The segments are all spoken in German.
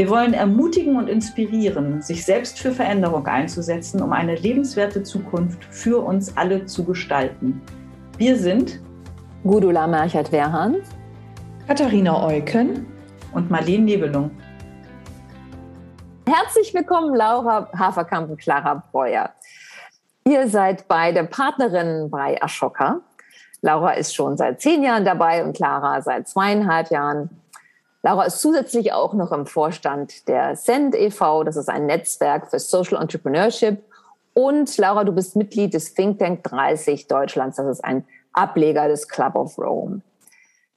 Wir wollen ermutigen und inspirieren, sich selbst für Veränderung einzusetzen, um eine lebenswerte Zukunft für uns alle zu gestalten. Wir sind Gudula Merchert-Werhan, Katharina Eucken und Marlene Nebelung. Herzlich willkommen, Laura Haferkamp und Clara Breuer. Ihr seid beide Partnerinnen bei Ashoka. Laura ist schon seit zehn Jahren dabei und Clara seit zweieinhalb Jahren. Laura ist zusätzlich auch noch im Vorstand der Send e.V., das ist ein Netzwerk für Social Entrepreneurship. Und Laura, du bist Mitglied des Think Tank 30 Deutschlands, das ist ein Ableger des Club of Rome.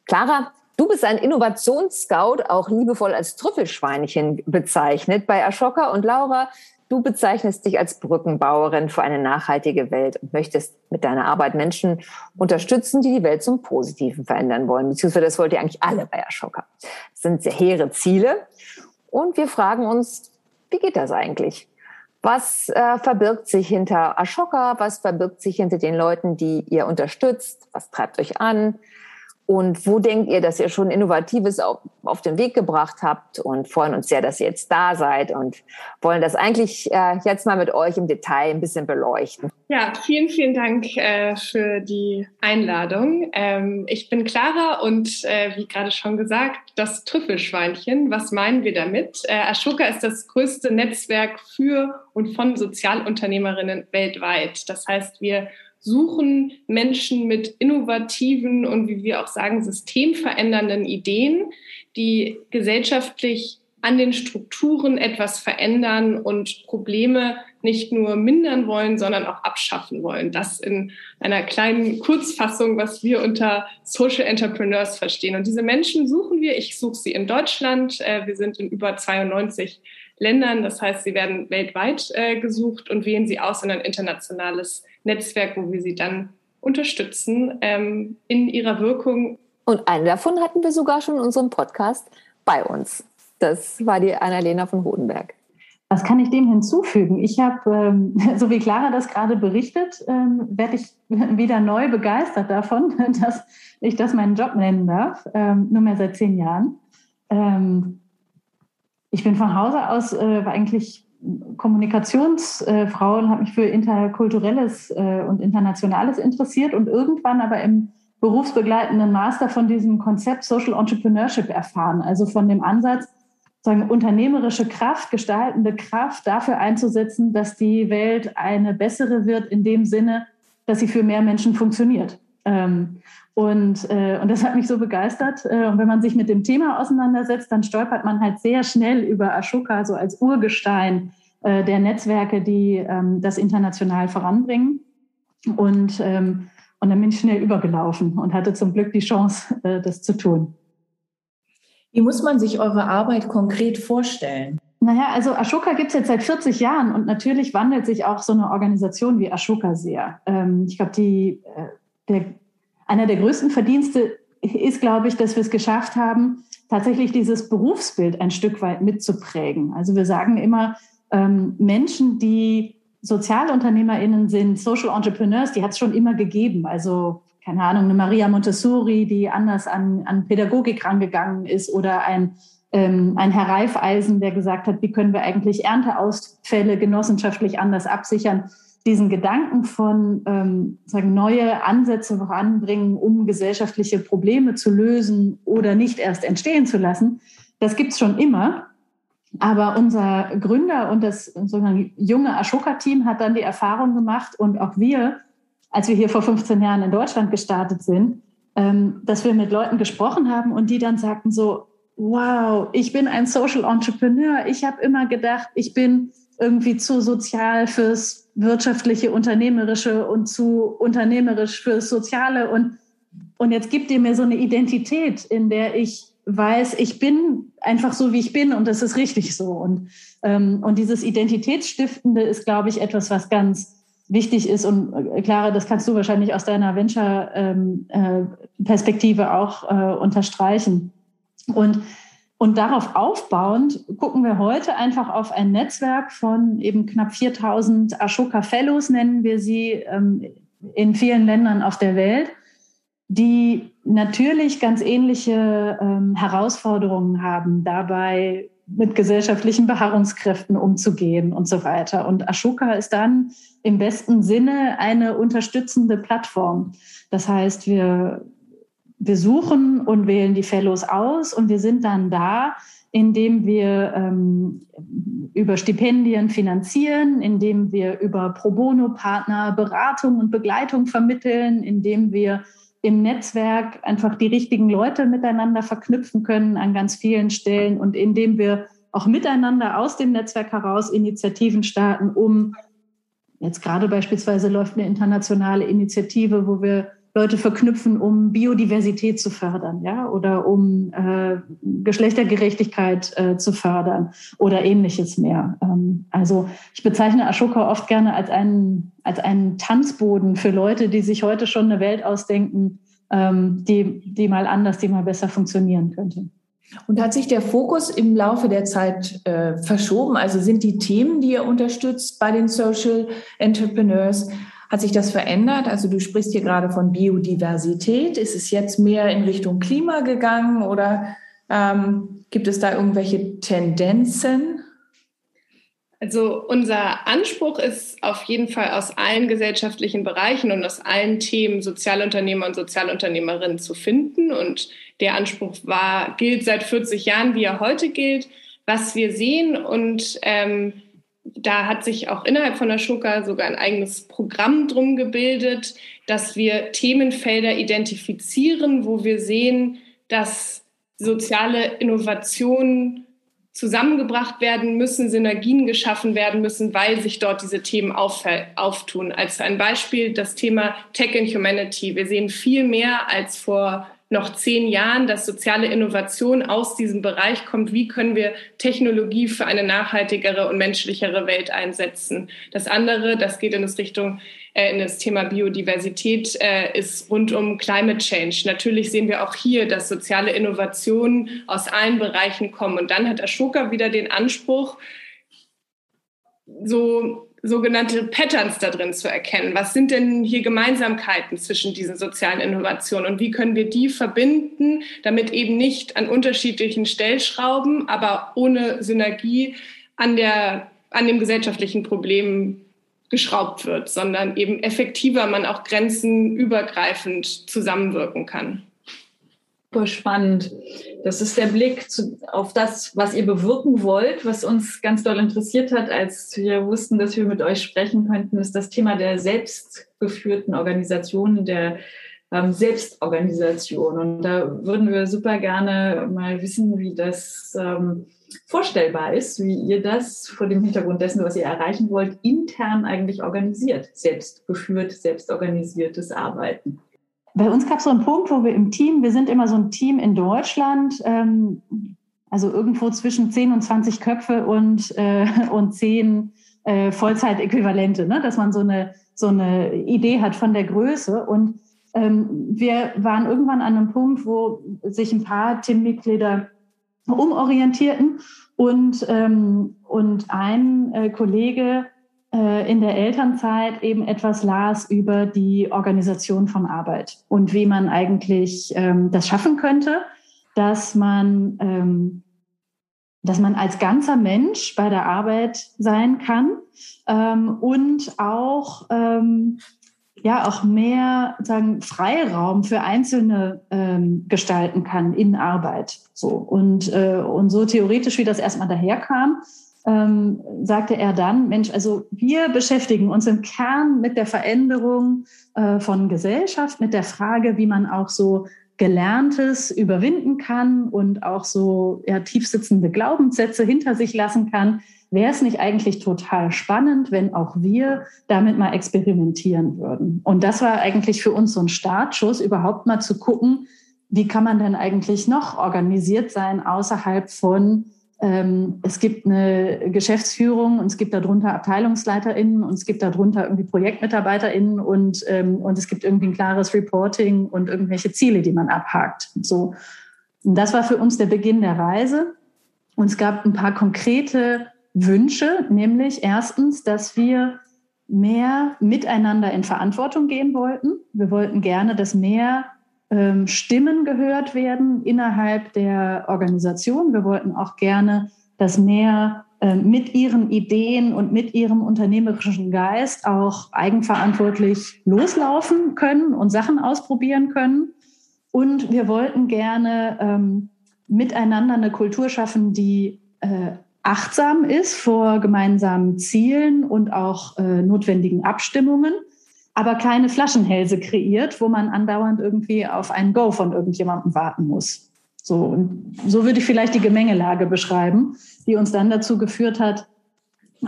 Clara, Du bist ein Innovationsscout, auch liebevoll als Trüffelschweinchen bezeichnet bei Ashoka. Und Laura, du bezeichnest dich als Brückenbauerin für eine nachhaltige Welt und möchtest mit deiner Arbeit Menschen unterstützen, die die Welt zum Positiven verändern wollen. Beziehungsweise das wollt ihr eigentlich alle bei Ashoka. Das sind sehr hehre Ziele. Und wir fragen uns, wie geht das eigentlich? Was äh, verbirgt sich hinter Ashoka? Was verbirgt sich hinter den Leuten, die ihr unterstützt? Was treibt euch an? Und wo denkt ihr, dass ihr schon Innovatives auf, auf den Weg gebracht habt und freuen uns sehr, dass ihr jetzt da seid und wollen das eigentlich äh, jetzt mal mit euch im Detail ein bisschen beleuchten. Ja, vielen, vielen Dank äh, für die Einladung. Ähm, ich bin Clara und äh, wie gerade schon gesagt, das Trüffelschweinchen. Was meinen wir damit? Äh, Ashoka ist das größte Netzwerk für und von Sozialunternehmerinnen weltweit. Das heißt, wir suchen Menschen mit innovativen und wie wir auch sagen, systemverändernden Ideen, die gesellschaftlich an den Strukturen etwas verändern und Probleme nicht nur mindern wollen, sondern auch abschaffen wollen. Das in einer kleinen Kurzfassung, was wir unter Social Entrepreneurs verstehen. Und diese Menschen suchen wir. Ich suche sie in Deutschland. Äh, wir sind in über 92 Ländern. Das heißt, sie werden weltweit äh, gesucht und wählen sie aus in ein internationales Netzwerk, wo wir sie dann unterstützen ähm, in ihrer Wirkung. Und eine davon hatten wir sogar schon in unserem Podcast bei uns. Das war die Annalena von Hodenberg. Was kann ich dem hinzufügen? Ich habe, ähm, so wie Clara das gerade berichtet, ähm, werde ich wieder neu begeistert davon, dass ich das meinen Job nennen darf, ähm, nur mehr seit zehn Jahren. Ich bin von Hause aus äh, eigentlich Kommunikationsfrau und habe mich für interkulturelles äh, und internationales interessiert und irgendwann aber im berufsbegleitenden Master von diesem Konzept Social Entrepreneurship erfahren, also von dem Ansatz, sagen, unternehmerische Kraft, gestaltende Kraft dafür einzusetzen, dass die Welt eine bessere wird in dem Sinne, dass sie für mehr Menschen funktioniert. Ähm, und, äh, und das hat mich so begeistert. Äh, und wenn man sich mit dem Thema auseinandersetzt, dann stolpert man halt sehr schnell über Ashoka so als Urgestein äh, der Netzwerke, die ähm, das international voranbringen. Und, ähm, und dann bin ich schnell übergelaufen und hatte zum Glück die Chance, äh, das zu tun. Wie muss man sich eure Arbeit konkret vorstellen? Naja, also Ashoka gibt es jetzt seit 40 Jahren und natürlich wandelt sich auch so eine Organisation wie Ashoka sehr. Ähm, ich glaube, die, äh, der einer der größten Verdienste ist, glaube ich, dass wir es geschafft haben, tatsächlich dieses Berufsbild ein Stück weit mitzuprägen. Also wir sagen immer, ähm, Menschen, die SozialunternehmerInnen sind, Social Entrepreneurs, die hat es schon immer gegeben. Also, keine Ahnung, eine Maria Montessori, die anders an, an Pädagogik rangegangen ist oder ein, ähm, ein Herr Reifeisen, der gesagt hat, wie können wir eigentlich Ernteausfälle genossenschaftlich anders absichern diesen Gedanken von ähm, sagen, neue Ansätze voranbringen, um gesellschaftliche Probleme zu lösen oder nicht erst entstehen zu lassen, das gibt's schon immer. Aber unser Gründer und das sozusagen junge Ashoka-Team hat dann die Erfahrung gemacht und auch wir, als wir hier vor 15 Jahren in Deutschland gestartet sind, ähm, dass wir mit Leuten gesprochen haben und die dann sagten so, wow, ich bin ein Social Entrepreneur. Ich habe immer gedacht, ich bin irgendwie zu sozial fürs wirtschaftliche, unternehmerische und zu unternehmerisch fürs Soziale. Und, und jetzt gibt ihr mir so eine Identität, in der ich weiß, ich bin einfach so, wie ich bin und das ist richtig so. Und, ähm, und dieses Identitätsstiftende ist, glaube ich, etwas, was ganz wichtig ist. Und äh, Clara, das kannst du wahrscheinlich aus deiner Venture-Perspektive ähm, äh, auch äh, unterstreichen. Und, und darauf aufbauend gucken wir heute einfach auf ein Netzwerk von eben knapp 4000 Ashoka Fellows, nennen wir sie, ähm, in vielen Ländern auf der Welt die natürlich ganz ähnliche ähm, Herausforderungen haben, dabei mit gesellschaftlichen Beharrungskräften umzugehen und so weiter. Und Ashoka ist dann im besten Sinne eine unterstützende Plattform. Das heißt, wir, wir suchen und wählen die Fellows aus und wir sind dann da, indem wir ähm, über Stipendien finanzieren, indem wir über Pro Bono-Partner Beratung und Begleitung vermitteln, indem wir im Netzwerk einfach die richtigen Leute miteinander verknüpfen können an ganz vielen Stellen und indem wir auch miteinander aus dem Netzwerk heraus Initiativen starten, um jetzt gerade beispielsweise läuft eine internationale Initiative, wo wir Leute verknüpfen, um Biodiversität zu fördern, ja, oder um äh, Geschlechtergerechtigkeit äh, zu fördern oder ähnliches mehr. Ähm, also ich bezeichne Ashoka oft gerne als einen als einen Tanzboden für Leute, die sich heute schon eine Welt ausdenken, ähm, die, die mal anders, die mal besser funktionieren könnte. Und hat sich der Fokus im Laufe der Zeit äh, verschoben? Also sind die Themen, die ihr unterstützt bei den Social Entrepreneurs, hat sich das verändert? Also du sprichst hier gerade von Biodiversität. Ist es jetzt mehr in Richtung Klima gegangen oder ähm, gibt es da irgendwelche Tendenzen? Also unser Anspruch ist auf jeden Fall aus allen gesellschaftlichen Bereichen und aus allen Themen Sozialunternehmer und Sozialunternehmerinnen zu finden. Und der Anspruch war, gilt seit 40 Jahren, wie er heute gilt. Was wir sehen und ähm, da hat sich auch innerhalb von der Schuka sogar ein eigenes Programm drum gebildet, dass wir Themenfelder identifizieren, wo wir sehen, dass soziale Innovationen zusammengebracht werden müssen, Synergien geschaffen werden müssen, weil sich dort diese Themen auf, auftun. Als ein Beispiel das Thema Tech and Humanity. Wir sehen viel mehr als vor noch zehn Jahren, dass soziale Innovation aus diesem Bereich kommt. Wie können wir Technologie für eine nachhaltigere und menschlichere Welt einsetzen? Das andere, das geht in das Richtung äh, in das Thema Biodiversität äh, ist rund um Climate Change. Natürlich sehen wir auch hier, dass soziale Innovationen aus allen Bereichen kommen. Und dann hat Ashoka wieder den Anspruch, so sogenannte Patterns da drin zu erkennen. Was sind denn hier Gemeinsamkeiten zwischen diesen sozialen Innovationen und wie können wir die verbinden, damit eben nicht an unterschiedlichen Stellschrauben, aber ohne Synergie an, der, an dem gesellschaftlichen Problem geschraubt wird, sondern eben effektiver man auch grenzenübergreifend zusammenwirken kann. Super spannend. Das ist der Blick zu, auf das, was ihr bewirken wollt, was uns ganz doll interessiert hat, als wir wussten, dass wir mit euch sprechen könnten, ist das Thema der selbstgeführten Organisationen, der ähm, Selbstorganisation. Und da würden wir super gerne mal wissen, wie das ähm, vorstellbar ist, wie ihr das vor dem Hintergrund dessen, was ihr erreichen wollt, intern eigentlich organisiert, selbst geführt, selbst organisiertes Arbeiten. Bei uns gab es so einen Punkt, wo wir im Team, wir sind immer so ein Team in Deutschland, ähm, also irgendwo zwischen 10 und 20 Köpfe und, äh, und 10 äh, Vollzeitäquivalente, ne? dass man so eine, so eine Idee hat von der Größe. Und ähm, wir waren irgendwann an einem Punkt, wo sich ein paar Teammitglieder umorientierten und, ähm, und ein äh, Kollege in der Elternzeit eben etwas las über die Organisation von Arbeit und wie man eigentlich ähm, das schaffen könnte, dass man, ähm, dass man als ganzer Mensch bei der Arbeit sein kann ähm, und auch ähm, ja auch mehr sagen Freiraum für Einzelne ähm, gestalten kann in Arbeit. So und äh, und so theoretisch wie das erstmal daherkam, ähm, sagte er dann, Mensch, also wir beschäftigen uns im Kern mit der Veränderung äh, von Gesellschaft, mit der Frage, wie man auch so Gelerntes überwinden kann und auch so ja, tiefsitzende Glaubenssätze hinter sich lassen kann wäre es nicht eigentlich total spannend, wenn auch wir damit mal experimentieren würden? Und das war eigentlich für uns so ein Startschuss, überhaupt mal zu gucken, wie kann man denn eigentlich noch organisiert sein außerhalb von es gibt eine Geschäftsführung und es gibt darunter AbteilungsleiterInnen und es gibt darunter irgendwie ProjektmitarbeiterInnen und, ähm, und es gibt irgendwie ein klares Reporting und irgendwelche Ziele, die man abhakt. So. Und das war für uns der Beginn der Reise. Und es gab ein paar konkrete Wünsche, nämlich erstens, dass wir mehr miteinander in Verantwortung gehen wollten. Wir wollten gerne, dass mehr ähm, Stimmen gehört werden innerhalb der Organisation. Wir wollten auch gerne, dass mehr ähm, mit ihren Ideen und mit ihrem unternehmerischen Geist auch eigenverantwortlich loslaufen können und Sachen ausprobieren können. Und wir wollten gerne ähm, miteinander eine Kultur schaffen, die äh, achtsam ist vor gemeinsamen Zielen und auch äh, notwendigen Abstimmungen aber keine Flaschenhälse kreiert, wo man andauernd irgendwie auf ein Go von irgendjemandem warten muss. So, und so würde ich vielleicht die Gemengelage beschreiben, die uns dann dazu geführt hat,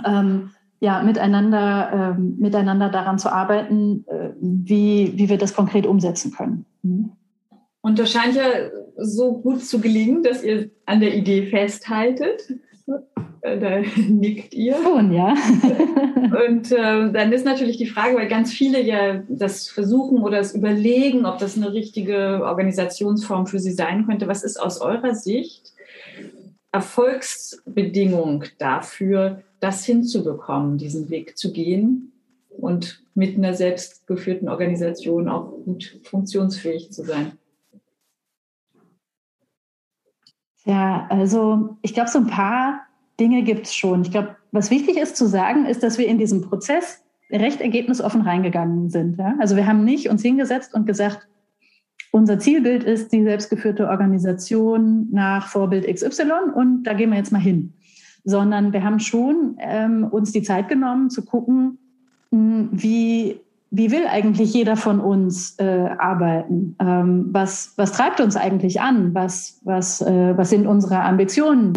ähm, ja, miteinander, ähm, miteinander daran zu arbeiten, äh, wie, wie wir das konkret umsetzen können. Mhm. Und das scheint ja so gut zu gelingen, dass ihr an der Idee festhaltet. Äh, da nickt ihr. Schon, ja. Und äh, dann ist natürlich die Frage, weil ganz viele ja das versuchen oder es überlegen, ob das eine richtige Organisationsform für sie sein könnte. Was ist aus eurer Sicht Erfolgsbedingung dafür, das hinzubekommen, diesen Weg zu gehen und mit einer selbstgeführten Organisation auch gut funktionsfähig zu sein? Ja, also ich glaube, so ein paar Dinge gibt es schon. Ich glaube, was wichtig ist zu sagen, ist, dass wir in diesem Prozess recht ergebnisoffen reingegangen sind. Ja? Also wir haben nicht uns hingesetzt und gesagt, unser Zielbild ist die selbstgeführte Organisation nach Vorbild XY und da gehen wir jetzt mal hin. Sondern wir haben schon ähm, uns die Zeit genommen zu gucken, hm, wie, wie will eigentlich jeder von uns äh, arbeiten? Ähm, was, was treibt uns eigentlich an? Was, was, äh, was sind unsere Ambitionen?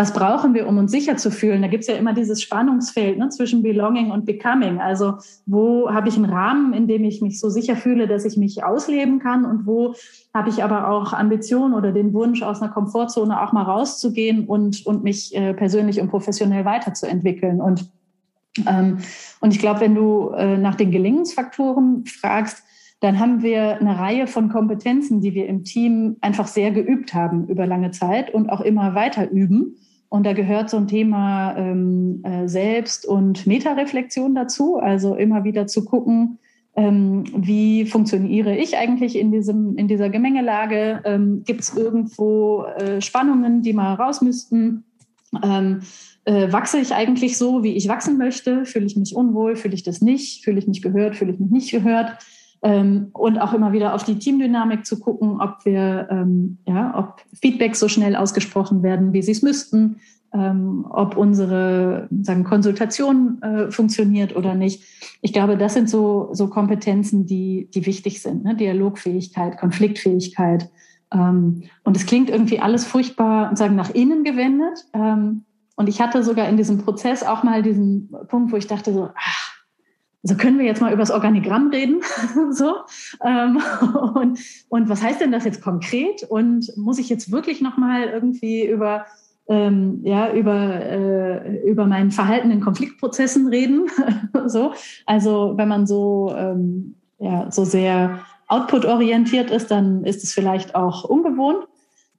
was brauchen wir, um uns sicher zu fühlen? Da gibt es ja immer dieses Spannungsfeld ne, zwischen Belonging und Becoming. Also wo habe ich einen Rahmen, in dem ich mich so sicher fühle, dass ich mich ausleben kann und wo habe ich aber auch Ambitionen oder den Wunsch, aus einer Komfortzone auch mal rauszugehen und, und mich äh, persönlich und professionell weiterzuentwickeln. Und, und ich glaube, wenn du äh, nach den Gelingensfaktoren fragst, dann haben wir eine Reihe von Kompetenzen, die wir im Team einfach sehr geübt haben über lange Zeit und auch immer weiter üben. Und da gehört so ein Thema ähm, äh, Selbst- und Metareflexion dazu. Also immer wieder zu gucken, ähm, wie funktioniere ich eigentlich in, diesem, in dieser Gemengelage? Ähm, Gibt es irgendwo äh, Spannungen, die mal raus müssten? Äh, wachse ich eigentlich so, wie ich wachsen möchte? Fühle ich mich unwohl? Fühle ich das nicht? Fühle ich mich gehört? Fühle ich mich nicht gehört? Ähm, und auch immer wieder auf die Teamdynamik zu gucken, ob wir, ähm, ja, ob Feedbacks so schnell ausgesprochen werden, wie sie es müssten, ähm, ob unsere sagen, Konsultation äh, funktioniert oder nicht. Ich glaube, das sind so, so Kompetenzen, die, die wichtig sind. Ne? Dialogfähigkeit, Konfliktfähigkeit. Ähm, und es klingt irgendwie alles furchtbar sagen, nach innen gewendet. Ähm, und ich hatte sogar in diesem Prozess auch mal diesen Punkt, wo ich dachte so, ach, so können wir jetzt mal über das Organigramm reden. so. Ähm, und, und was heißt denn das jetzt konkret? Und muss ich jetzt wirklich nochmal irgendwie über, ähm, ja, über, äh, über mein Verhalten in Konfliktprozessen reden? so. Also wenn man so, ähm, ja, so sehr output-orientiert ist, dann ist es vielleicht auch ungewohnt.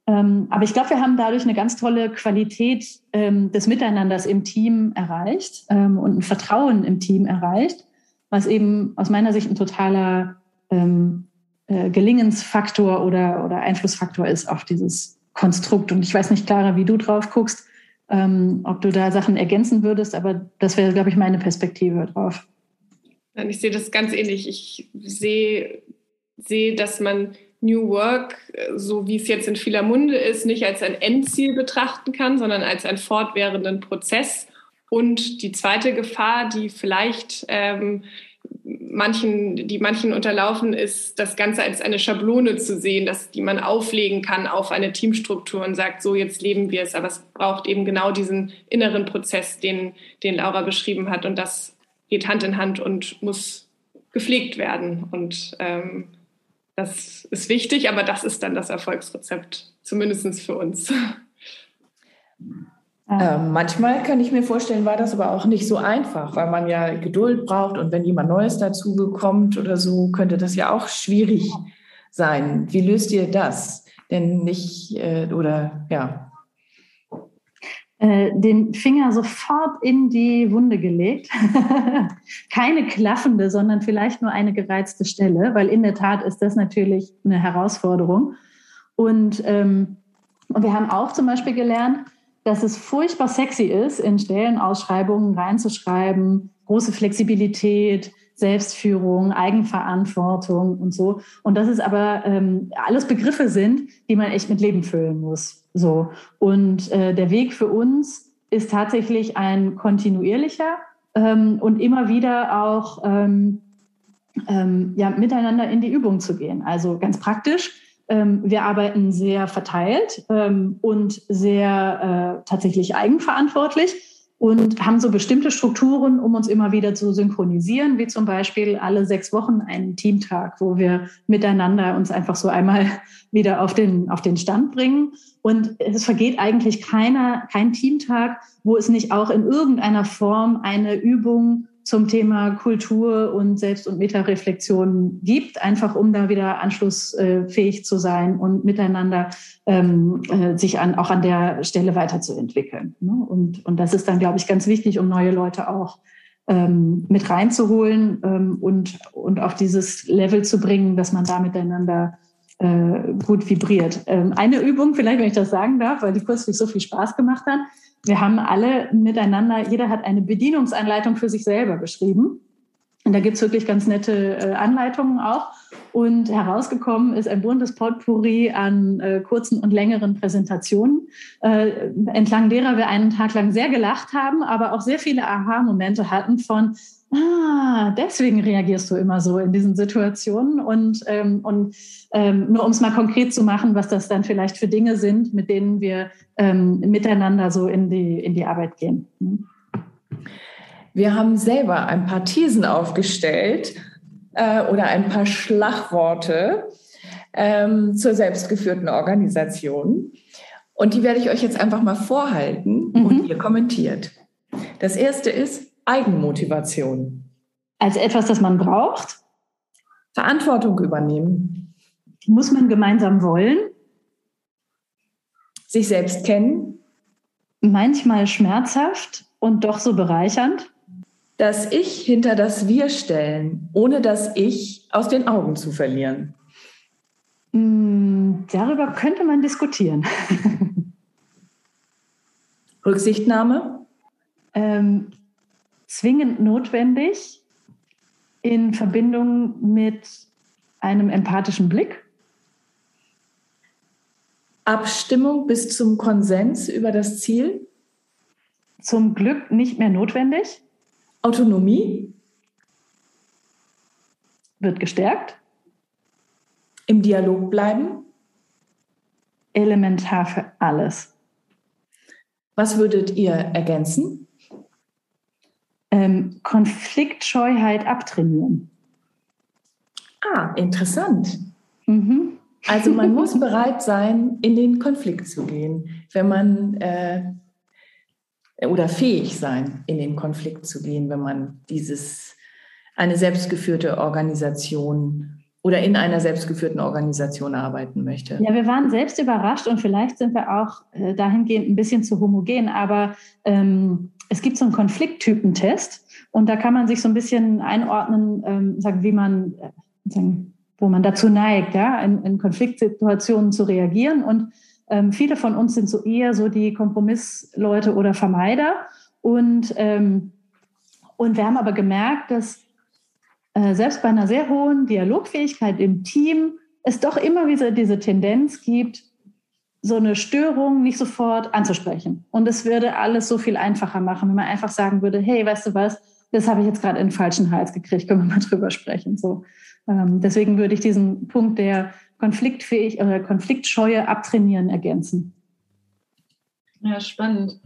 Ähm, aber ich glaube, wir haben dadurch eine ganz tolle Qualität ähm, des Miteinanders im Team erreicht ähm, und ein Vertrauen im Team erreicht was eben aus meiner Sicht ein totaler ähm, äh, Gelingensfaktor oder, oder Einflussfaktor ist auf dieses Konstrukt. Und ich weiß nicht, Clara, wie du drauf guckst, ähm, ob du da Sachen ergänzen würdest, aber das wäre, glaube ich, meine Perspektive drauf. Ich sehe das ganz ähnlich. Ich sehe, sehe, dass man New Work, so wie es jetzt in vieler Munde ist, nicht als ein Endziel betrachten kann, sondern als einen fortwährenden Prozess und die zweite Gefahr, die vielleicht ähm, manchen, die manchen unterlaufen, ist, das Ganze als eine Schablone zu sehen, dass, die man auflegen kann auf eine Teamstruktur und sagt, so jetzt leben wir es. Aber es braucht eben genau diesen inneren Prozess, den, den Laura beschrieben hat. Und das geht Hand in Hand und muss gepflegt werden. Und ähm, das ist wichtig, aber das ist dann das Erfolgsrezept, zumindest für uns. Äh, manchmal kann ich mir vorstellen, war das aber auch nicht so einfach, weil man ja Geduld braucht und wenn jemand Neues dazu bekommt oder so, könnte das ja auch schwierig sein. Wie löst ihr das? Denn nicht, äh, oder ja. Äh, den Finger sofort in die Wunde gelegt. Keine klaffende, sondern vielleicht nur eine gereizte Stelle, weil in der Tat ist das natürlich eine Herausforderung. Und, ähm, und wir haben auch zum Beispiel gelernt, dass es furchtbar sexy ist, in Stellenausschreibungen reinzuschreiben, große Flexibilität, Selbstführung, Eigenverantwortung und so. Und dass es aber ähm, alles Begriffe sind, die man echt mit Leben füllen muss. So. Und äh, der Weg für uns ist tatsächlich ein kontinuierlicher ähm, und immer wieder auch ähm, ähm ja, miteinander in die Übung zu gehen. Also ganz praktisch ähm, wir arbeiten sehr verteilt ähm, und sehr äh, tatsächlich eigenverantwortlich und haben so bestimmte Strukturen, um uns immer wieder zu synchronisieren, wie zum Beispiel alle sechs Wochen einen Teamtag, wo wir miteinander uns einfach so einmal wieder auf den, auf den Stand bringen. Und es vergeht eigentlich keiner, kein Teamtag, wo es nicht auch in irgendeiner Form eine Übung zum Thema Kultur und Selbst- und Metareflexion gibt, einfach um da wieder anschlussfähig zu sein und miteinander ähm, äh, sich an, auch an der Stelle weiterzuentwickeln. Ne? Und, und das ist dann, glaube ich, ganz wichtig, um neue Leute auch ähm, mit reinzuholen ähm, und, und auf dieses Level zu bringen, dass man da miteinander äh, gut vibriert. Ähm, eine Übung, vielleicht, wenn ich das sagen darf, weil die kurzlich so viel Spaß gemacht hat, wir haben alle miteinander, jeder hat eine Bedienungsanleitung für sich selber geschrieben. Und da gibt's wirklich ganz nette äh, Anleitungen auch. Und herausgekommen ist ein buntes Potpourri an äh, kurzen und längeren Präsentationen, äh, entlang derer wir einen Tag lang sehr gelacht haben, aber auch sehr viele Aha-Momente hatten von, ah, deswegen reagierst du immer so in diesen Situationen. Und, ähm, und ähm, nur um es mal konkret zu machen, was das dann vielleicht für Dinge sind, mit denen wir ähm, miteinander so in die, in die Arbeit gehen. Hm. Wir haben selber ein paar Thesen aufgestellt äh, oder ein paar Schlagworte ähm, zur selbstgeführten Organisation. Und die werde ich euch jetzt einfach mal vorhalten mhm. und ihr kommentiert. Das erste ist Eigenmotivation. Als etwas, das man braucht. Verantwortung übernehmen. Muss man gemeinsam wollen. Sich selbst kennen. Manchmal schmerzhaft und doch so bereichernd. Das Ich hinter das Wir stellen, ohne das Ich aus den Augen zu verlieren. Mm, darüber könnte man diskutieren. Rücksichtnahme? Ähm, zwingend notwendig in Verbindung mit einem empathischen Blick. Abstimmung bis zum Konsens über das Ziel? Zum Glück nicht mehr notwendig. Autonomie? Wird gestärkt. Im Dialog bleiben? Elementar für alles. Was würdet ihr ergänzen? Ähm, Konfliktscheuheit abtrainieren. Ah, interessant. Mhm. Also man muss bereit sein, in den Konflikt zu gehen, wenn man äh, oder fähig sein, in den Konflikt zu gehen, wenn man dieses eine selbstgeführte Organisation oder in einer selbstgeführten Organisation arbeiten möchte. Ja, wir waren selbst überrascht und vielleicht sind wir auch äh, dahingehend ein bisschen zu homogen, aber ähm, es gibt so einen Konflikttypentest und da kann man sich so ein bisschen einordnen, ähm, sagen, wie man, äh, sagen, wo man dazu neigt, ja, in, in Konfliktsituationen zu reagieren. Und ähm, viele von uns sind so eher so die Kompromissleute oder Vermeider. Und, ähm, und wir haben aber gemerkt, dass äh, selbst bei einer sehr hohen Dialogfähigkeit im Team es doch immer wieder diese Tendenz gibt, so eine Störung nicht sofort anzusprechen. Und es würde alles so viel einfacher machen, wenn man einfach sagen würde, hey, weißt du was, das habe ich jetzt gerade in den falschen Hals gekriegt, können wir mal drüber sprechen. So. Ähm, deswegen würde ich diesen Punkt der konfliktfähig oder Konfliktscheue abtrainieren ergänzen. Ja, spannend.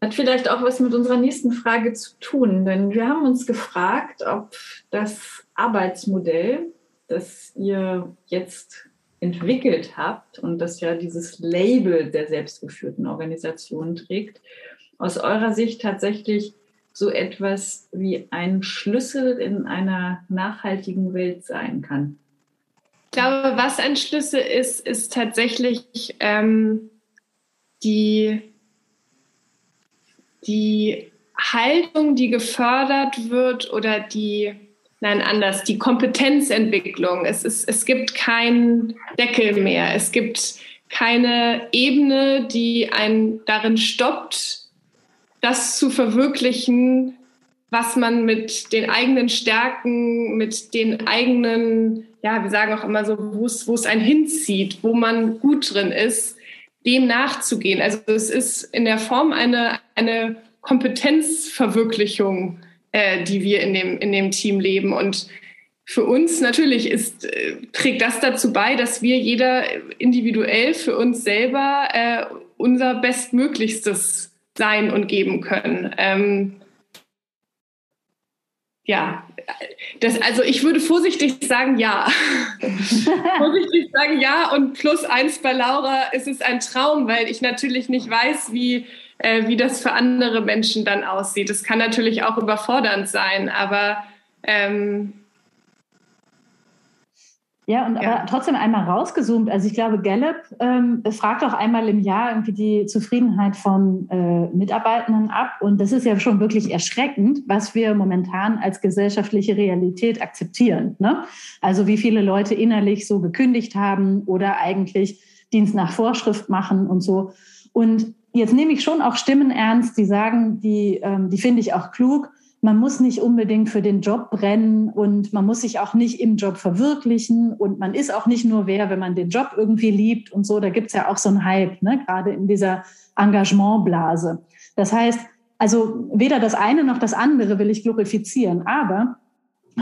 Hat vielleicht auch was mit unserer nächsten Frage zu tun, denn wir haben uns gefragt, ob das Arbeitsmodell das ihr jetzt entwickelt habt und das ja dieses Label der selbstgeführten Organisation trägt, aus eurer Sicht tatsächlich so etwas wie ein Schlüssel in einer nachhaltigen Welt sein kann? Ich glaube, was ein Schlüssel ist, ist tatsächlich ähm, die, die Haltung, die gefördert wird oder die, nein, anders, die Kompetenzentwicklung. Es, ist, es gibt keinen Deckel mehr. Es gibt keine Ebene, die einen darin stoppt, das zu verwirklichen, was man mit den eigenen Stärken, mit den eigenen, ja, wir sagen auch immer so, wo es, wo es einen hinzieht, wo man gut drin ist, dem nachzugehen. Also es ist in der Form eine, eine Kompetenzverwirklichung, äh, die wir in dem, in dem Team leben. Und für uns natürlich ist, äh, trägt das dazu bei, dass wir jeder individuell für uns selber äh, unser Bestmöglichstes sein und geben können. Ähm, ja, das, also ich würde vorsichtig sagen, ja. vorsichtig sagen, ja. Und plus eins bei Laura, es ist ein Traum, weil ich natürlich nicht weiß, wie, äh, wie das für andere Menschen dann aussieht. Es kann natürlich auch überfordernd sein, aber ähm, ja, und ja. aber trotzdem einmal rausgezoomt. Also ich glaube, Gallup ähm, fragt auch einmal im Jahr irgendwie die Zufriedenheit von äh, Mitarbeitenden ab. Und das ist ja schon wirklich erschreckend, was wir momentan als gesellschaftliche Realität akzeptieren. Ne? Also wie viele Leute innerlich so gekündigt haben oder eigentlich Dienst nach Vorschrift machen und so. Und jetzt nehme ich schon auch Stimmen ernst, die sagen, die, ähm, die finde ich auch klug man muss nicht unbedingt für den Job brennen und man muss sich auch nicht im Job verwirklichen und man ist auch nicht nur wer, wenn man den Job irgendwie liebt und so. Da gibt es ja auch so einen Hype, ne? gerade in dieser Engagementblase. Das heißt, also weder das eine noch das andere will ich glorifizieren, aber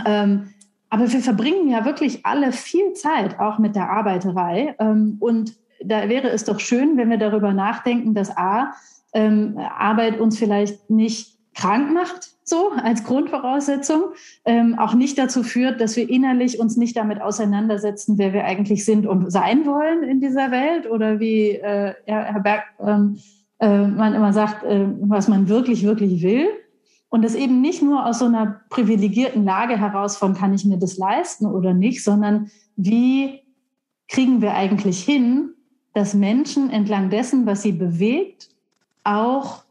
ähm, aber wir verbringen ja wirklich alle viel Zeit auch mit der Arbeiterei. Ähm, und da wäre es doch schön, wenn wir darüber nachdenken, dass A, ähm, Arbeit uns vielleicht nicht krank macht, so als Grundvoraussetzung, ähm, auch nicht dazu führt, dass wir innerlich uns nicht damit auseinandersetzen, wer wir eigentlich sind und sein wollen in dieser Welt oder wie äh, Herr Berg ähm, äh, man immer sagt, äh, was man wirklich, wirklich will. Und das eben nicht nur aus so einer privilegierten Lage heraus von, kann ich mir das leisten oder nicht, sondern wie kriegen wir eigentlich hin, dass Menschen entlang dessen, was sie bewegt, auch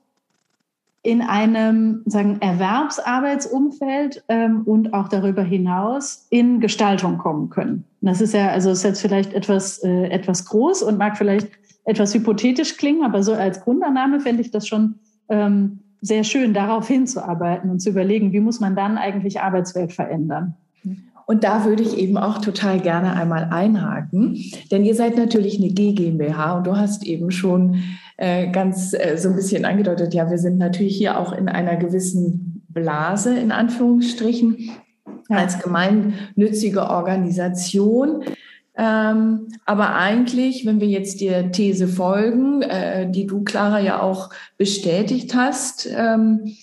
in einem sagen, Erwerbsarbeitsumfeld ähm, und auch darüber hinaus in Gestaltung kommen können. Das ist ja, also ist jetzt vielleicht etwas, äh, etwas groß und mag vielleicht etwas hypothetisch klingen, aber so als Grundannahme fände ich das schon ähm, sehr schön, darauf hinzuarbeiten und zu überlegen, wie muss man dann eigentlich Arbeitswelt verändern. Und da würde ich eben auch total gerne einmal einhaken, denn ihr seid natürlich eine GmbH und du hast eben schon äh, ganz äh, so ein bisschen angedeutet, ja, wir sind natürlich hier auch in einer gewissen Blase, in Anführungsstrichen, als gemeinnützige Organisation. Ähm, aber eigentlich, wenn wir jetzt der These folgen, äh, die du, Clara, ja auch bestätigt hast, ähm,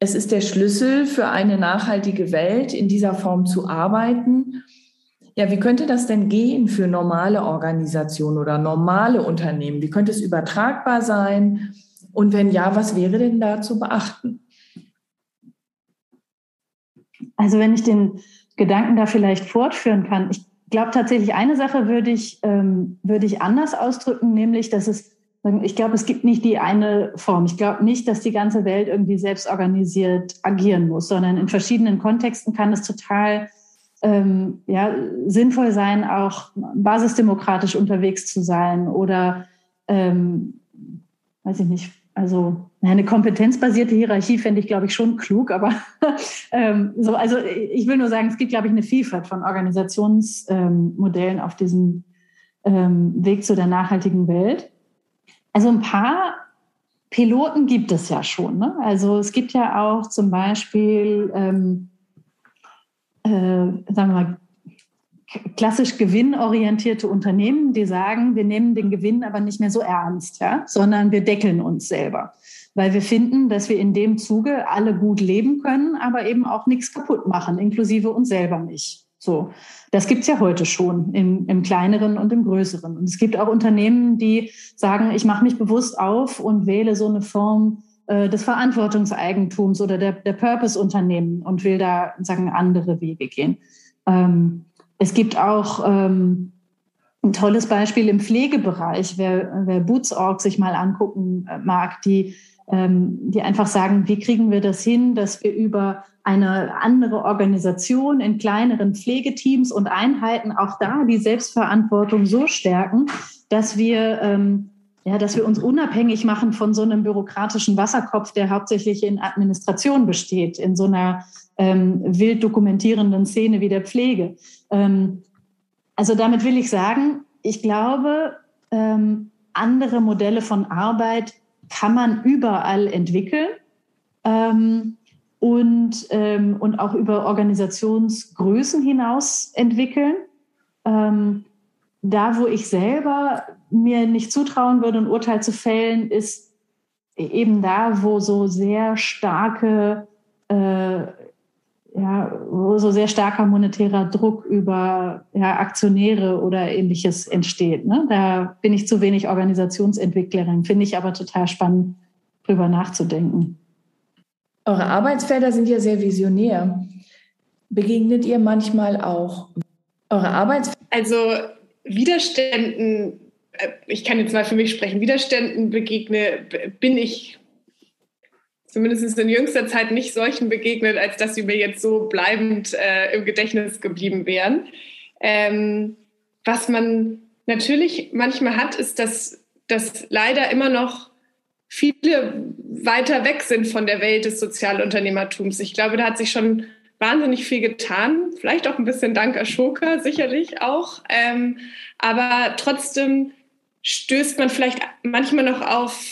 es ist der Schlüssel für eine nachhaltige Welt, in dieser Form zu arbeiten. Ja, wie könnte das denn gehen für normale Organisationen oder normale Unternehmen? Wie könnte es übertragbar sein? Und wenn ja, was wäre denn da zu beachten? Also wenn ich den Gedanken da vielleicht fortführen kann, ich glaube tatsächlich, eine Sache würde ich, ähm, würde ich anders ausdrücken, nämlich, dass es, ich glaube, es gibt nicht die eine Form. Ich glaube nicht, dass die ganze Welt irgendwie selbst organisiert agieren muss, sondern in verschiedenen Kontexten kann es total ähm, ja, sinnvoll sein, auch basisdemokratisch unterwegs zu sein oder, ähm, weiß ich nicht, also eine kompetenzbasierte Hierarchie fände ich, glaube ich, schon klug, aber ähm, so, also ich will nur sagen, es gibt, glaube ich, eine Vielfalt von Organisationsmodellen auf diesem ähm, Weg zu der nachhaltigen Welt. Also ein paar Piloten gibt es ja schon. Ne? Also es gibt ja auch zum Beispiel ähm, äh, sagen wir mal, klassisch gewinnorientierte Unternehmen, die sagen, wir nehmen den Gewinn aber nicht mehr so ernst, ja, sondern wir deckeln uns selber. Weil wir finden, dass wir in dem Zuge alle gut leben können, aber eben auch nichts kaputt machen, inklusive uns selber nicht. So, das gibt's ja heute schon im, im kleineren und im größeren. Und es gibt auch Unternehmen, die sagen, ich mache mich bewusst auf und wähle so eine Form äh, des Verantwortungseigentums oder der, der Purpose-Unternehmen und will da sagen andere Wege gehen. Ähm, es gibt auch ähm, ein tolles Beispiel im Pflegebereich, wer, wer Boots.org sich mal angucken äh, mag, die, die einfach sagen, wie kriegen wir das hin, dass wir über eine andere Organisation in kleineren Pflegeteams und Einheiten auch da die Selbstverantwortung so stärken, dass wir, ähm, ja, dass wir uns unabhängig machen von so einem bürokratischen Wasserkopf, der hauptsächlich in Administration besteht, in so einer ähm, wild dokumentierenden Szene wie der Pflege. Ähm, also damit will ich sagen, ich glaube, ähm, andere Modelle von Arbeit kann man überall entwickeln ähm, und, ähm, und auch über Organisationsgrößen hinaus entwickeln. Ähm, da, wo ich selber mir nicht zutrauen würde, ein Urteil zu fällen, ist eben da, wo so sehr starke äh, ja, wo so sehr starker monetärer Druck über ja, Aktionäre oder ähnliches entsteht. Ne? Da bin ich zu wenig Organisationsentwicklerin, finde ich aber total spannend, drüber nachzudenken. Eure Arbeitsfelder sind ja sehr visionär. Begegnet ihr manchmal auch eure Arbeitsfelder? Also Widerständen, äh, ich kann jetzt mal für mich sprechen, Widerständen begegne, bin ich zumindest in jüngster Zeit nicht solchen begegnet, als dass sie mir jetzt so bleibend äh, im Gedächtnis geblieben wären. Ähm, was man natürlich manchmal hat, ist, dass, dass leider immer noch viele weiter weg sind von der Welt des Sozialunternehmertums. Ich glaube, da hat sich schon wahnsinnig viel getan, vielleicht auch ein bisschen dank Ashoka, sicherlich auch. Ähm, aber trotzdem stößt man vielleicht manchmal noch auf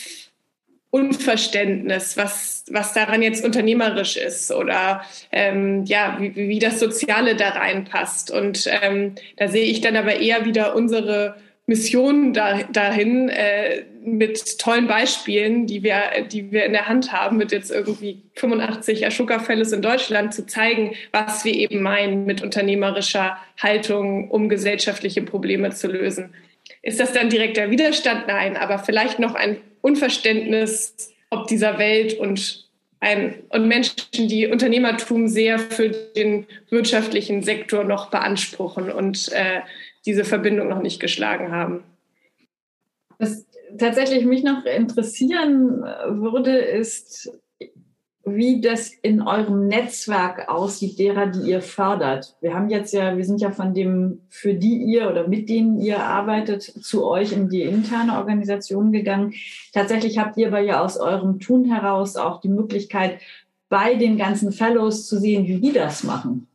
Unverständnis, was, was daran jetzt unternehmerisch ist oder ähm, ja, wie, wie das Soziale da reinpasst. Und ähm, da sehe ich dann aber eher wieder unsere Mission da, dahin äh, mit tollen Beispielen, die wir, die wir in der Hand haben, mit jetzt irgendwie 85 Ashoka-Fellows in Deutschland zu zeigen, was wir eben meinen mit unternehmerischer Haltung, um gesellschaftliche Probleme zu lösen. Ist das dann direkt der Widerstand? Nein, aber vielleicht noch ein Unverständnis ob dieser Welt und, ein, und Menschen, die Unternehmertum sehr für den wirtschaftlichen Sektor noch beanspruchen und äh, diese Verbindung noch nicht geschlagen haben. Was tatsächlich mich noch interessieren würde, ist, wie das in eurem Netzwerk aussieht, derer, die ihr fördert. Wir haben jetzt ja, wir sind ja von dem, für die ihr oder mit denen ihr arbeitet, zu euch in die interne Organisation gegangen. Tatsächlich habt ihr aber ja aus eurem Tun heraus auch die Möglichkeit, bei den ganzen Fellows zu sehen, wie die das machen,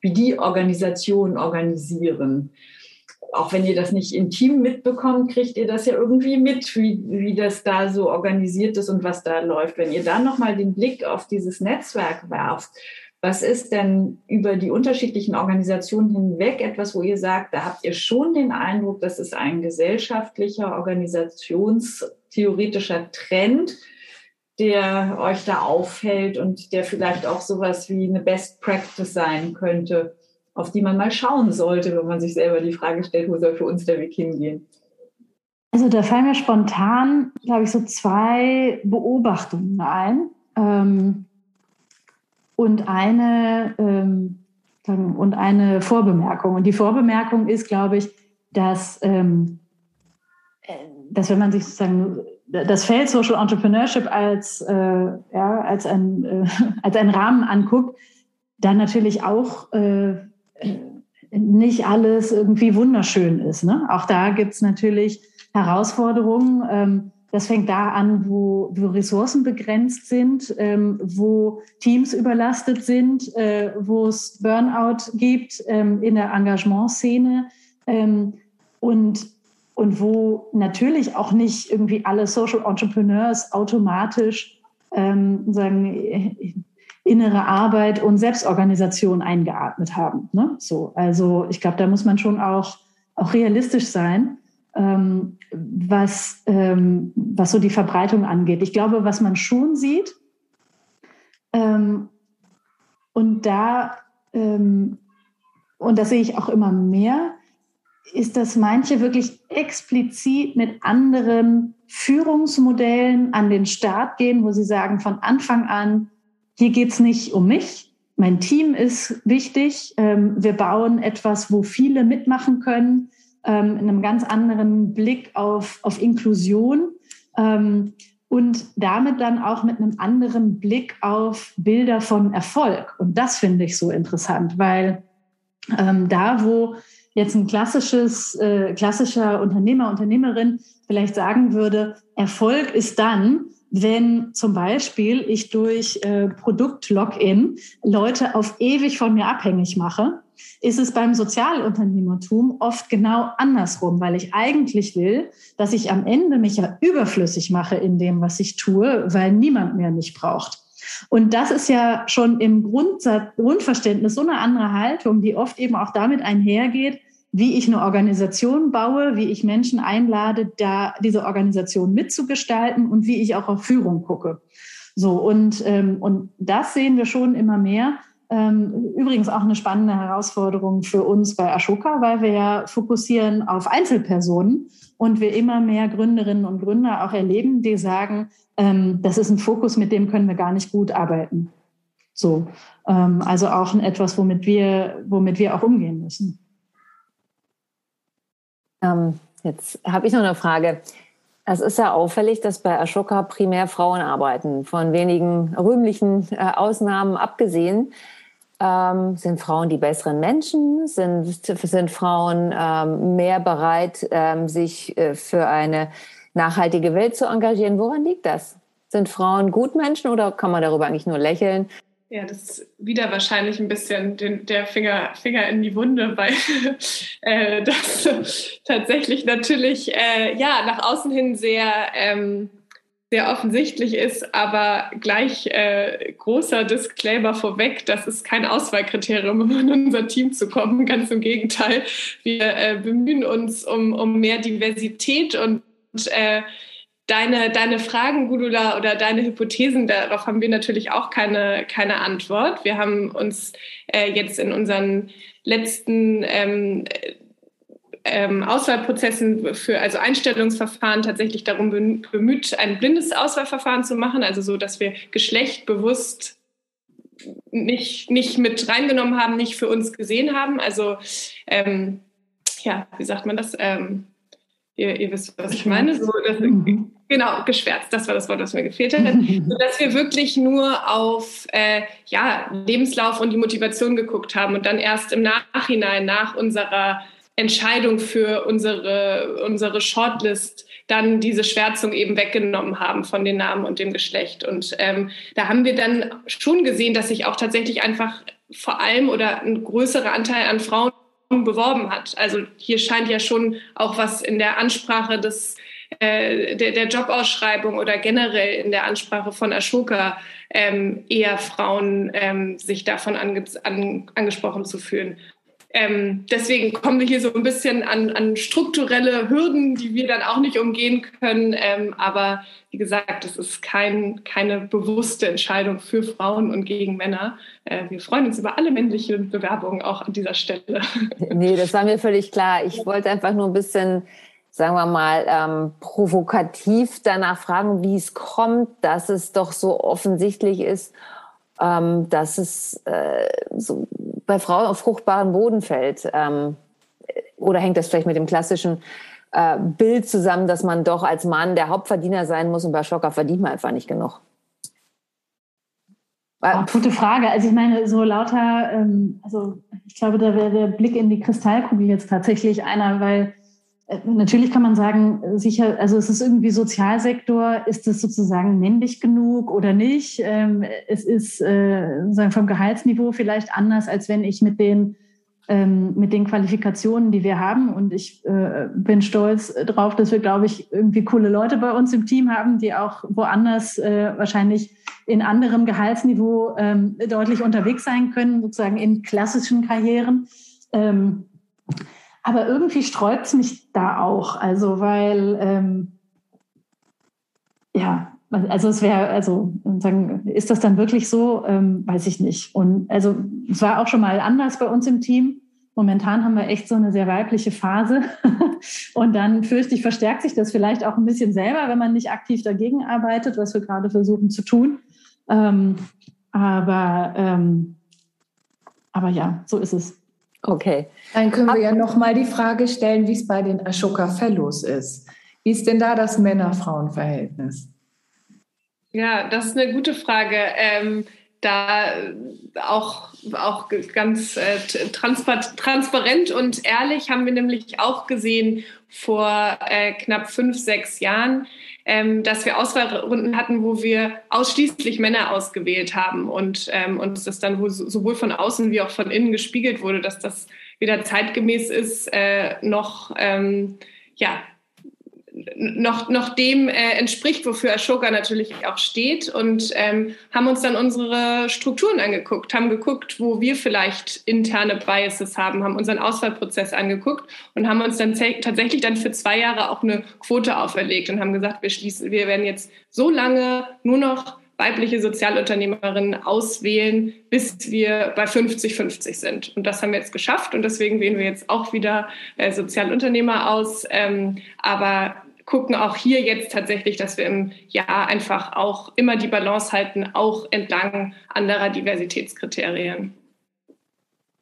wie die Organisationen organisieren auch wenn ihr das nicht intim mitbekommt, kriegt ihr das ja irgendwie mit, wie, wie das da so organisiert ist und was da läuft. Wenn ihr dann nochmal den Blick auf dieses Netzwerk werft, was ist denn über die unterschiedlichen Organisationen hinweg etwas, wo ihr sagt, da habt ihr schon den Eindruck, das ist ein gesellschaftlicher, organisationstheoretischer Trend, der euch da auffällt und der vielleicht auch sowas wie eine Best Practice sein könnte? Auf die man mal schauen sollte, wenn man sich selber die Frage stellt, wo soll für uns der Weg hingehen? Also da fallen mir spontan, glaube ich, so zwei Beobachtungen ein. Ähm, und eine ähm, und eine Vorbemerkung. Und die Vorbemerkung ist, glaube ich, dass, ähm, äh, dass wenn man sich sozusagen das Feld Social Entrepreneurship als, äh, ja, als, ein, äh, als einen Rahmen anguckt, dann natürlich auch nicht alles irgendwie wunderschön ist. Ne? Auch da gibt es natürlich Herausforderungen. Ähm, das fängt da an, wo, wo Ressourcen begrenzt sind, ähm, wo Teams überlastet sind, äh, wo es Burnout gibt ähm, in der Engagementszene und, und wo natürlich auch nicht irgendwie alle Social Entrepreneurs automatisch sagen, innere Arbeit und Selbstorganisation eingeatmet haben. Ne? So, also ich glaube, da muss man schon auch, auch realistisch sein, ähm, was, ähm, was so die Verbreitung angeht. Ich glaube, was man schon sieht, ähm, und da ähm, und das sehe ich auch immer mehr, ist, dass manche wirklich explizit mit anderen Führungsmodellen an den Start gehen, wo sie sagen, von Anfang an, hier geht es nicht um mich, mein Team ist wichtig, ähm, wir bauen etwas, wo viele mitmachen können, ähm, in einem ganz anderen Blick auf, auf Inklusion ähm, und damit dann auch mit einem anderen Blick auf Bilder von Erfolg. Und das finde ich so interessant, weil da, wo jetzt ein klassisches, äh, klassischer Unternehmer, Unternehmerin vielleicht sagen würde, Erfolg ist dann, wenn zum Beispiel ich durch äh, Produkt-Login Leute auf ewig von mir abhängig mache, ist es beim Sozialunternehmertum oft genau andersrum, weil ich eigentlich will, dass ich am Ende mich ja überflüssig mache in dem, was ich tue, weil niemand mehr mich braucht. Und das ist ja schon im Grundsatz, Grundverständnis so eine andere Haltung, die oft eben auch damit einhergeht, wie ich eine Organisation baue, wie ich Menschen einlade, da diese Organisation mitzugestalten und wie ich auch auf Führung gucke. So und ähm, und das sehen wir schon immer mehr. Ähm, übrigens auch eine spannende Herausforderung für uns bei Ashoka, weil wir ja fokussieren auf Einzelpersonen und wir immer mehr Gründerinnen und Gründer auch erleben, die sagen, ähm, das ist ein Fokus, mit dem können wir gar nicht gut arbeiten. So, ähm, also auch etwas, womit wir, womit wir auch umgehen müssen. Ähm, jetzt habe ich noch eine Frage. Es ist ja auffällig, dass bei Ashoka primär Frauen arbeiten. Von wenigen rühmlichen äh, Ausnahmen abgesehen. Ähm, sind Frauen die besseren Menschen? Sind, sind Frauen ähm, mehr bereit, ähm, sich äh, für eine nachhaltige Welt zu engagieren? Woran liegt das? Sind Frauen Gutmenschen oder kann man darüber eigentlich nur lächeln? Ja, das ist wieder wahrscheinlich ein bisschen den, der Finger, Finger in die Wunde, weil äh, das tatsächlich natürlich äh, ja, nach außen hin sehr, ähm, sehr offensichtlich ist, aber gleich äh, großer Disclaimer vorweg, das ist kein Auswahlkriterium, um in unser Team zu kommen. Ganz im Gegenteil, wir äh, bemühen uns um, um mehr Diversität und äh, Deine, deine Fragen, Gudula, oder deine Hypothesen, darauf haben wir natürlich auch keine, keine Antwort. Wir haben uns äh, jetzt in unseren letzten ähm, ähm, Auswahlprozessen für also Einstellungsverfahren tatsächlich darum bemüht, ein blindes Auswahlverfahren zu machen, also so, dass wir Geschlecht bewusst nicht, nicht mit reingenommen haben, nicht für uns gesehen haben. Also ähm, ja, wie sagt man das? Ähm, ihr, ihr wisst, was ich meine. So, dass, mhm. Genau, geschwärzt, das war das Wort, was mir gefehlt hat. Sodass wir wirklich nur auf äh, ja, Lebenslauf und die Motivation geguckt haben und dann erst im Nachhinein, nach unserer Entscheidung für unsere, unsere Shortlist, dann diese Schwärzung eben weggenommen haben von den Namen und dem Geschlecht. Und ähm, da haben wir dann schon gesehen, dass sich auch tatsächlich einfach vor allem oder ein größerer Anteil an Frauen beworben hat. Also hier scheint ja schon auch was in der Ansprache des, äh, der, der Jobausschreibung oder generell in der Ansprache von Ashoka ähm, eher Frauen ähm, sich davon ange an, angesprochen zu fühlen. Ähm, deswegen kommen wir hier so ein bisschen an, an, strukturelle Hürden, die wir dann auch nicht umgehen können. Ähm, aber wie gesagt, es ist kein, keine bewusste Entscheidung für Frauen und gegen Männer. Äh, wir freuen uns über alle männlichen Bewerbungen auch an dieser Stelle. Nee, das war mir völlig klar. Ich wollte einfach nur ein bisschen, sagen wir mal, ähm, provokativ danach fragen, wie es kommt, dass es doch so offensichtlich ist ähm, dass es äh, so bei Frauen auf fruchtbaren Boden fällt. Ähm, oder hängt das vielleicht mit dem klassischen äh, Bild zusammen, dass man doch als Mann der Hauptverdiener sein muss und bei Schocker verdient man einfach nicht genug? Oh, gute Frage. Also ich meine, so lauter, ähm, also ich glaube, da wäre der Blick in die Kristallkugel jetzt tatsächlich einer, weil äh, natürlich kann man sagen, sicher, also es ist irgendwie Sozialsektor, ist es sozusagen männlich genug oder nicht? Ähm, es ist äh, sozusagen vom Gehaltsniveau vielleicht anders, als wenn ich mit den ähm, mit den Qualifikationen, die wir haben. Und ich äh, bin stolz drauf, dass wir, glaube ich, irgendwie coole Leute bei uns im Team haben, die auch woanders wahrscheinlich in anderem Gehaltsniveau ähm, deutlich unterwegs sein können, sozusagen in klassischen Karrieren. Aber irgendwie sträubt es mich da auch. Also, weil, ähm, ja, also es wäre, also sagen, ist das dann wirklich so? Ähm, weiß ich nicht. Und also es war auch schon mal anders bei uns im Team. Momentan haben wir echt so eine sehr weibliche Phase. Und dann fürchte ich, verstärkt sich das vielleicht auch ein bisschen selber, wenn man nicht aktiv dagegen arbeitet, was wir gerade versuchen zu tun. Ähm, aber, ähm, aber ja, so ist es. Okay. Dann können wir ja noch mal die Frage stellen, wie es bei den Ashoka Fellows ist. Wie ist denn da das Männer-Frauen-Verhältnis? Ja, das ist eine gute Frage. Ähm, da auch, auch ganz äh, transparent und ehrlich haben wir nämlich auch gesehen vor äh, knapp fünf, sechs Jahren, ähm, dass wir Auswahlrunden hatten, wo wir ausschließlich Männer ausgewählt haben und ähm, uns das dann sowohl von außen wie auch von innen gespiegelt wurde, dass das weder zeitgemäß ist, äh, noch ähm, ja, noch, noch dem äh, entspricht, wofür Ashoka natürlich auch steht und ähm, haben uns dann unsere Strukturen angeguckt, haben geguckt, wo wir vielleicht interne Biases haben, haben unseren Auswahlprozess angeguckt und haben uns dann tatsächlich dann für zwei Jahre auch eine Quote auferlegt und haben gesagt, wir schließen, wir werden jetzt so lange nur noch weibliche Sozialunternehmerinnen auswählen, bis wir bei 50-50 sind. Und das haben wir jetzt geschafft und deswegen wählen wir jetzt auch wieder äh, Sozialunternehmer aus. Ähm, aber gucken auch hier jetzt tatsächlich, dass wir im Jahr einfach auch immer die Balance halten, auch entlang anderer Diversitätskriterien.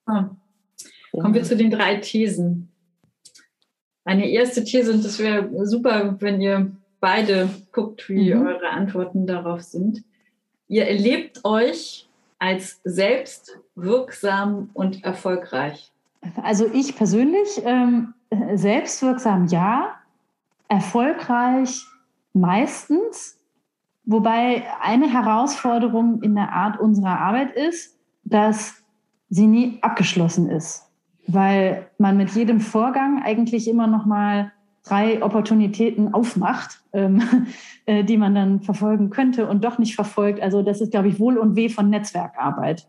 Ah. Kommen wir zu den drei Thesen. Eine erste These, und das wäre super, wenn ihr beide guckt, wie mhm. eure Antworten darauf sind. Ihr erlebt euch als selbstwirksam und erfolgreich. Also ich persönlich ähm, selbstwirksam ja, erfolgreich meistens, wobei eine Herausforderung in der Art unserer Arbeit ist, dass sie nie abgeschlossen ist, weil man mit jedem Vorgang eigentlich immer noch mal drei Opportunitäten aufmacht, ähm, äh, die man dann verfolgen könnte und doch nicht verfolgt. Also das ist, glaube ich, Wohl und Weh von Netzwerkarbeit,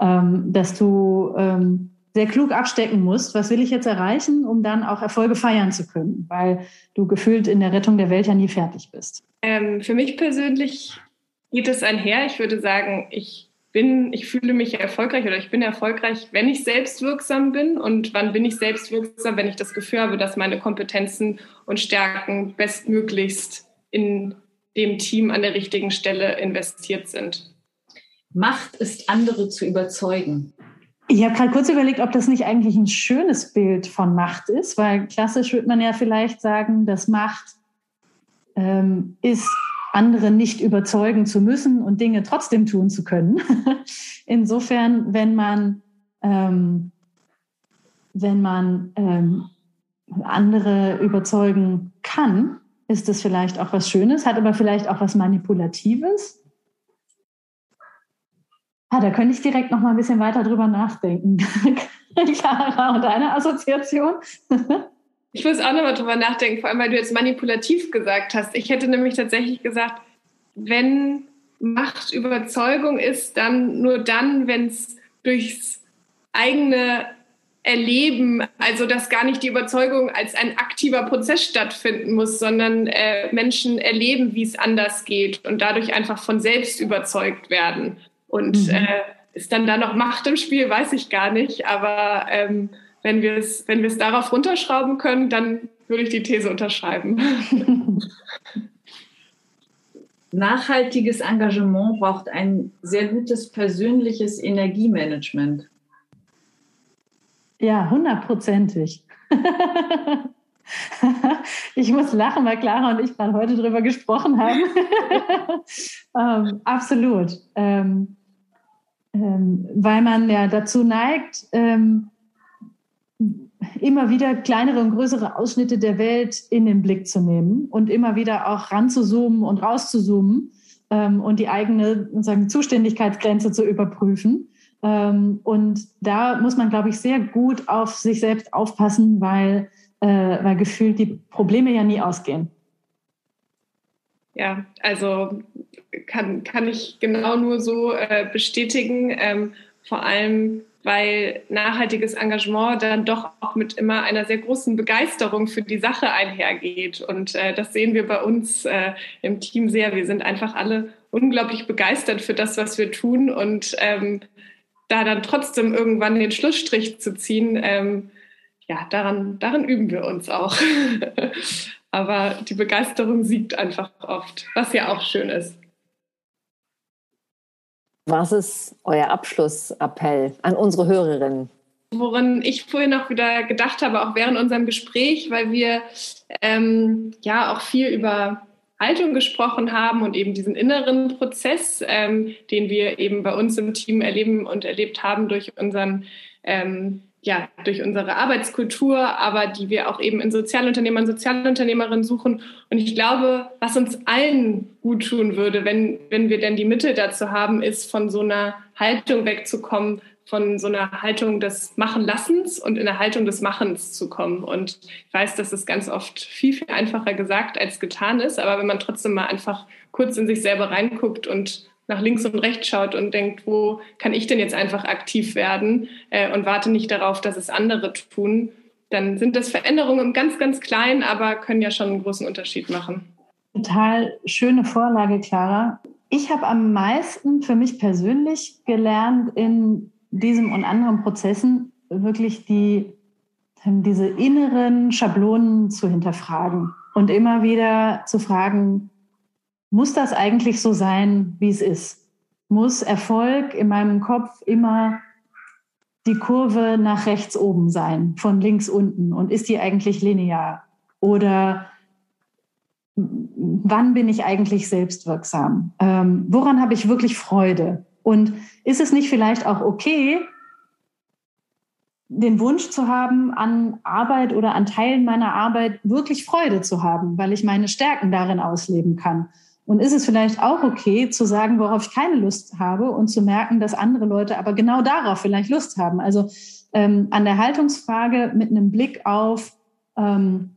ähm, dass du ähm, sehr klug abstecken musst, was will ich jetzt erreichen, um dann auch Erfolge feiern zu können, weil du gefühlt in der Rettung der Welt ja nie fertig bist. Ähm, für mich persönlich geht es einher. Ich würde sagen, ich bin, ich fühle mich erfolgreich oder ich bin erfolgreich, wenn ich selbstwirksam bin. Und wann bin ich selbstwirksam, wenn ich das Gefühl habe, dass meine Kompetenzen und Stärken bestmöglichst in dem Team an der richtigen Stelle investiert sind. Macht ist, andere zu überzeugen. Ich habe gerade kurz überlegt, ob das nicht eigentlich ein schönes Bild von Macht ist, weil klassisch würde man ja vielleicht sagen, dass Macht ähm, ist, andere nicht überzeugen zu müssen und Dinge trotzdem tun zu können. Insofern, wenn man, ähm, wenn man ähm, andere überzeugen kann, ist das vielleicht auch was Schönes, hat aber vielleicht auch was Manipulatives. Ah, da könnte ich direkt noch mal ein bisschen weiter drüber nachdenken. Clara, und deine Assoziation? ich muss auch noch mal drüber nachdenken, vor allem, weil du jetzt manipulativ gesagt hast. Ich hätte nämlich tatsächlich gesagt, wenn Macht Überzeugung ist, dann nur dann, wenn es durchs eigene Erleben, also dass gar nicht die Überzeugung als ein aktiver Prozess stattfinden muss, sondern äh, Menschen erleben, wie es anders geht und dadurch einfach von selbst überzeugt werden. Und mhm. äh, ist dann da noch Macht im Spiel, weiß ich gar nicht. Aber ähm, wenn wir es wenn wir es darauf runterschrauben können, dann würde ich die These unterschreiben. Nachhaltiges Engagement braucht ein sehr gutes persönliches Energiemanagement. Ja, hundertprozentig. ich muss lachen, weil Clara und ich gerade heute darüber gesprochen haben. ähm, absolut. Ähm, ähm, weil man ja dazu neigt, ähm, immer wieder kleinere und größere Ausschnitte der Welt in den Blick zu nehmen und immer wieder auch ranzuzoomen und rauszuzoomen ähm, und die eigene sozusagen, Zuständigkeitsgrenze zu überprüfen. Ähm, und da muss man, glaube ich, sehr gut auf sich selbst aufpassen, weil, äh, weil gefühlt die Probleme ja nie ausgehen. Ja, also kann, kann ich genau nur so äh, bestätigen. Ähm, vor allem, weil nachhaltiges Engagement dann doch auch mit immer einer sehr großen Begeisterung für die Sache einhergeht. Und äh, das sehen wir bei uns äh, im Team sehr. Wir sind einfach alle unglaublich begeistert für das, was wir tun. Und ähm, da dann trotzdem irgendwann den Schlussstrich zu ziehen, ähm, ja, daran, daran üben wir uns auch. Aber die Begeisterung siegt einfach oft, was ja auch schön ist. Was ist euer Abschlussappell an unsere Hörerinnen? Woran ich vorhin auch wieder gedacht habe, auch während unserem Gespräch, weil wir ähm, ja auch viel über Haltung gesprochen haben und eben diesen inneren Prozess, ähm, den wir eben bei uns im Team erleben und erlebt haben durch unseren ähm, ja, durch unsere Arbeitskultur, aber die wir auch eben in Sozialunternehmern, Sozialunternehmerinnen suchen. Und ich glaube, was uns allen gut tun würde, wenn, wenn wir denn die Mittel dazu haben, ist von so einer Haltung wegzukommen, von so einer Haltung des Machenlassens und in eine Haltung des Machens zu kommen. Und ich weiß, dass es ganz oft viel, viel einfacher gesagt als getan ist. Aber wenn man trotzdem mal einfach kurz in sich selber reinguckt und nach links und rechts schaut und denkt, wo kann ich denn jetzt einfach aktiv werden äh, und warte nicht darauf, dass es andere tun, dann sind das Veränderungen im ganz, ganz kleinen, aber können ja schon einen großen Unterschied machen. Total schöne Vorlage, Clara. Ich habe am meisten für mich persönlich gelernt in diesem und anderen Prozessen wirklich die, diese inneren Schablonen zu hinterfragen und immer wieder zu fragen, muss das eigentlich so sein, wie es ist? Muss Erfolg in meinem Kopf immer die Kurve nach rechts oben sein, von links unten? Und ist die eigentlich linear? Oder wann bin ich eigentlich selbstwirksam? Ähm, woran habe ich wirklich Freude? Und ist es nicht vielleicht auch okay, den Wunsch zu haben, an Arbeit oder an Teilen meiner Arbeit wirklich Freude zu haben, weil ich meine Stärken darin ausleben kann? Und ist es vielleicht auch okay zu sagen, worauf ich keine Lust habe und zu merken, dass andere Leute aber genau darauf vielleicht Lust haben? Also ähm, an der Haltungsfrage mit einem Blick auf, ähm,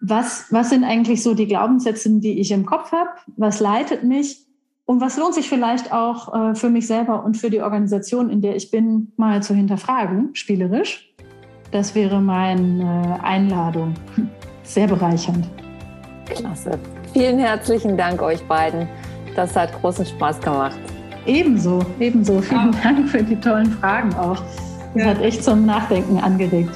was, was sind eigentlich so die Glaubenssätze, die ich im Kopf habe? Was leitet mich? Und was lohnt sich vielleicht auch äh, für mich selber und für die Organisation, in der ich bin, mal zu hinterfragen, spielerisch? Das wäre meine Einladung. Sehr bereichernd. Klasse. Vielen herzlichen Dank euch beiden. Das hat großen Spaß gemacht. Ebenso, ebenso. Vielen ja. Dank für die tollen Fragen auch. Das ja. hat echt zum Nachdenken angeregt.